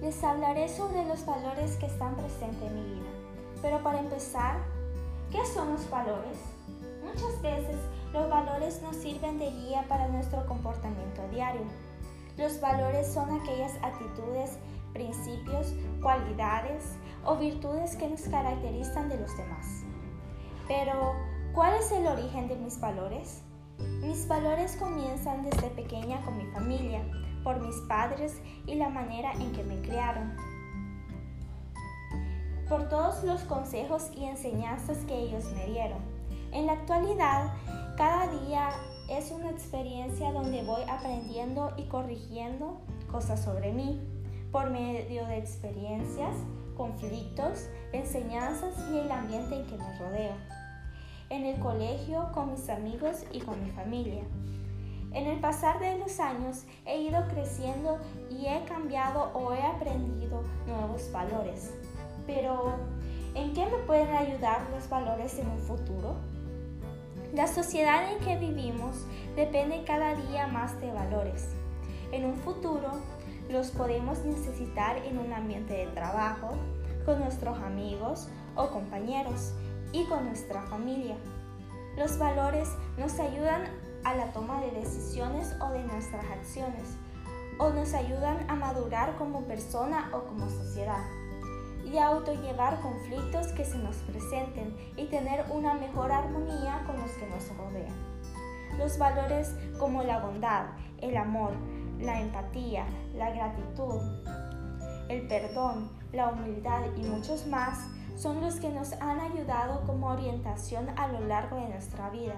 les hablaré sobre los valores que están presentes en mi vida. Pero para empezar, ¿qué son los valores? Muchas veces los valores nos sirven de guía para nuestro comportamiento diario. Los valores son aquellas actitudes, principios, cualidades o virtudes que nos caracterizan de los demás. Pero, ¿cuál es el origen de mis valores? Mis valores comienzan desde pequeña con mi familia, por mis padres y la manera en que me criaron. Por todos los consejos y enseñanzas que ellos me dieron. En la actualidad, cada día es una experiencia donde voy aprendiendo y corrigiendo cosas sobre mí por medio de experiencias, conflictos, enseñanzas y el ambiente en que me rodeo. En el colegio, con mis amigos y con mi familia. En el pasar de los años he ido creciendo y he cambiado o he aprendido nuevos valores. Pero, ¿en qué me pueden ayudar los valores en un futuro? La sociedad en que vivimos depende cada día más de valores. En un futuro los podemos necesitar en un ambiente de trabajo, con nuestros amigos o compañeros y con nuestra familia. Los valores nos ayudan a la toma de decisiones o de nuestras acciones, o nos ayudan a madurar como persona o como sociedad, y a autollevar conflictos que se nos presenten y tener una mejor armonía con los que nos rodean. Los valores como la bondad, el amor, la empatía, la gratitud, el perdón, la humildad y muchos más son los que nos han ayudado como orientación a lo largo de nuestra vida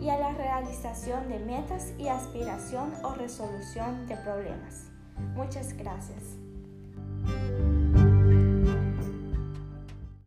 y a la realización de metas y aspiración o resolución de problemas. Muchas gracias.